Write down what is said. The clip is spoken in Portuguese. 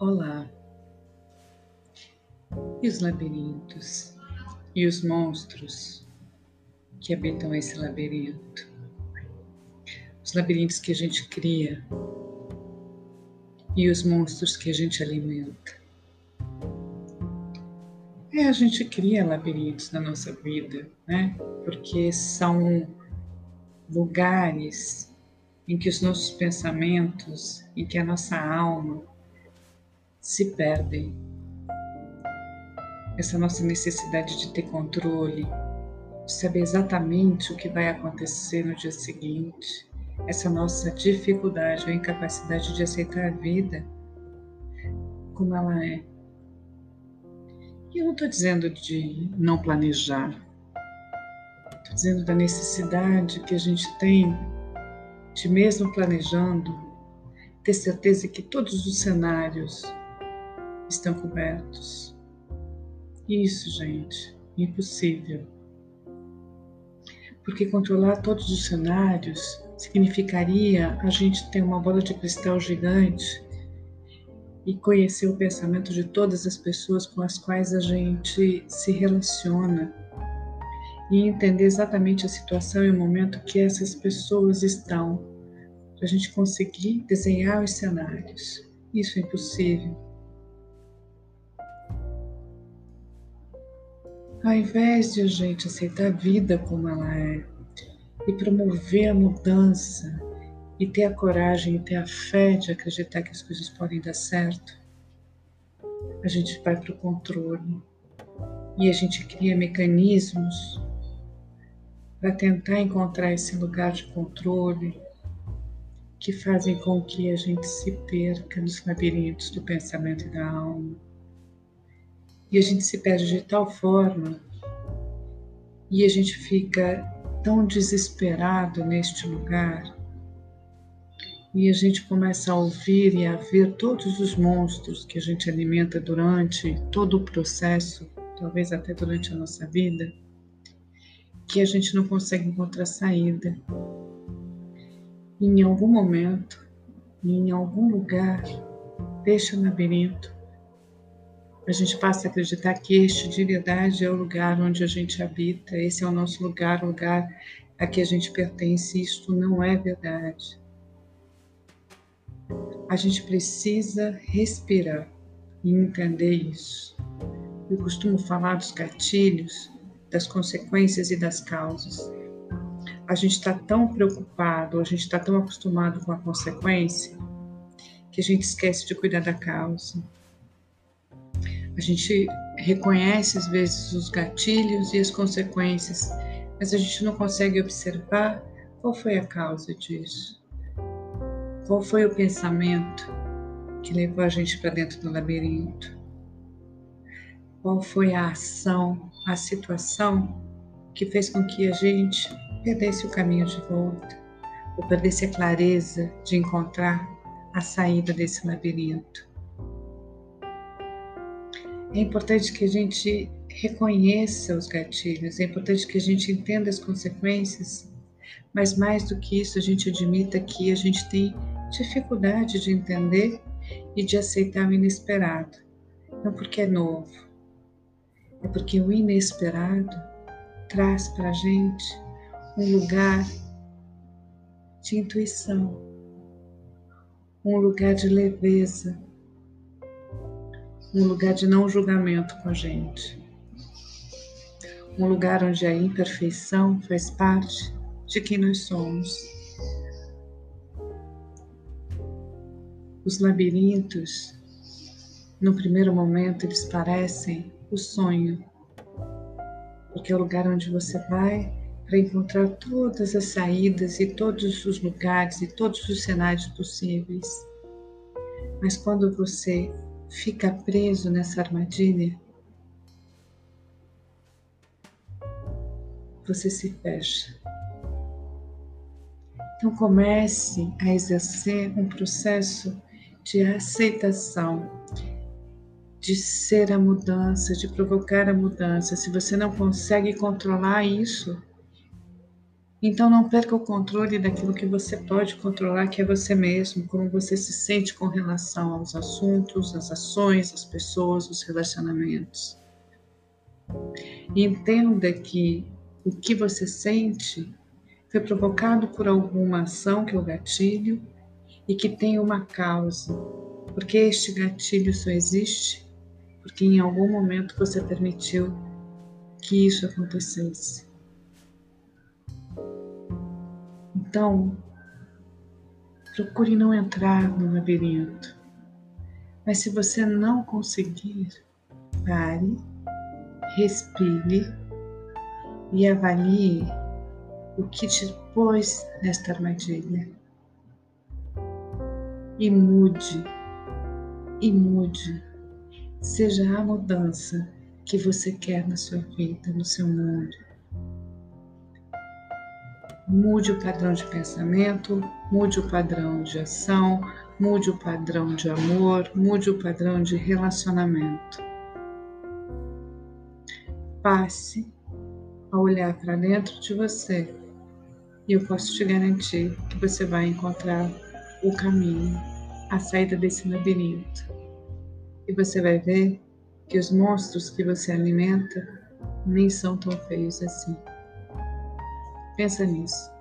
Olá. E os labirintos? E os monstros que habitam esse labirinto? Os labirintos que a gente cria e os monstros que a gente alimenta. É, a gente cria labirintos na nossa vida, né? Porque são lugares em que os nossos pensamentos, em que a nossa alma se perdem. Essa nossa necessidade de ter controle, de saber exatamente o que vai acontecer no dia seguinte, essa nossa dificuldade ou incapacidade de aceitar a vida como ela é. E eu não estou dizendo de não planejar, estou dizendo da necessidade que a gente tem de, mesmo planejando, ter certeza que todos os cenários estão cobertos. Isso, gente, impossível. Porque controlar todos os cenários significaria a gente ter uma bola de cristal gigante e conhecer o pensamento de todas as pessoas com as quais a gente se relaciona e entender exatamente a situação e o momento que essas pessoas estão, para a gente conseguir desenhar os cenários. Isso é impossível. Ao invés de a gente aceitar a vida como ela é e promover a mudança e ter a coragem e ter a fé de acreditar que as coisas podem dar certo, a gente vai para o controle. E a gente cria mecanismos para tentar encontrar esse lugar de controle que fazem com que a gente se perca nos labirintos do pensamento e da alma e a gente se perde de tal forma e a gente fica tão desesperado neste lugar e a gente começa a ouvir e a ver todos os monstros que a gente alimenta durante todo o processo, talvez até durante a nossa vida, que a gente não consegue encontrar saída. E em algum momento, em algum lugar deste labirinto, a gente passa a acreditar que este de verdade é o lugar onde a gente habita, esse é o nosso lugar, o lugar a que a gente pertence. Isto não é verdade. A gente precisa respirar e entender isso. Eu costumo falar dos gatilhos, das consequências e das causas. A gente está tão preocupado, a gente está tão acostumado com a consequência, que a gente esquece de cuidar da causa. A gente reconhece às vezes os gatilhos e as consequências, mas a gente não consegue observar qual foi a causa disso. Qual foi o pensamento que levou a gente para dentro do labirinto? Qual foi a ação, a situação que fez com que a gente perdesse o caminho de volta, ou perdesse a clareza de encontrar a saída desse labirinto? É importante que a gente reconheça os gatilhos, é importante que a gente entenda as consequências, mas mais do que isso, a gente admita que a gente tem dificuldade de entender e de aceitar o inesperado. Não porque é novo, é porque o inesperado traz para a gente um lugar de intuição, um lugar de leveza um lugar de não julgamento com a gente, um lugar onde a imperfeição faz parte de quem nós somos. Os labirintos, no primeiro momento, eles parecem o sonho, porque é o lugar onde você vai para encontrar todas as saídas e todos os lugares e todos os cenários possíveis. Mas quando você fica preso nessa armadilha, você se fecha. Então comece a exercer um processo de aceitação, de ser a mudança, de provocar a mudança. Se você não consegue controlar isso, Então não perca o controle daquilo que você pode controlar, que é você mesmo, como você se sente com relação aos assuntos, às ações, às pessoas, os relacionamentos. Entenda que o que você sente foi provocado por alguma ação que é o gatilho e que tem uma causa. Porque este gatilho só existe porque em algum momento você permitiu que isso acontecesse. Então, procure não entrar no labirinto. Mas se você não conseguir, pare, respire e avalie o que te pôs nesta armadilha. E mude, e mude. Seja a mudança que você quer na sua vida, no seu mundo. Mude o padrão de pensamento, mude o padrão de ação, mude o padrão de amor, mude o padrão de relacionamento. Passe a olhar para dentro de você e eu posso te garantir que você vai encontrar o caminho, a saída desse labirinto. E você vai ver que os monstros que você alimenta nem são tão feios assim. Pensa nisso.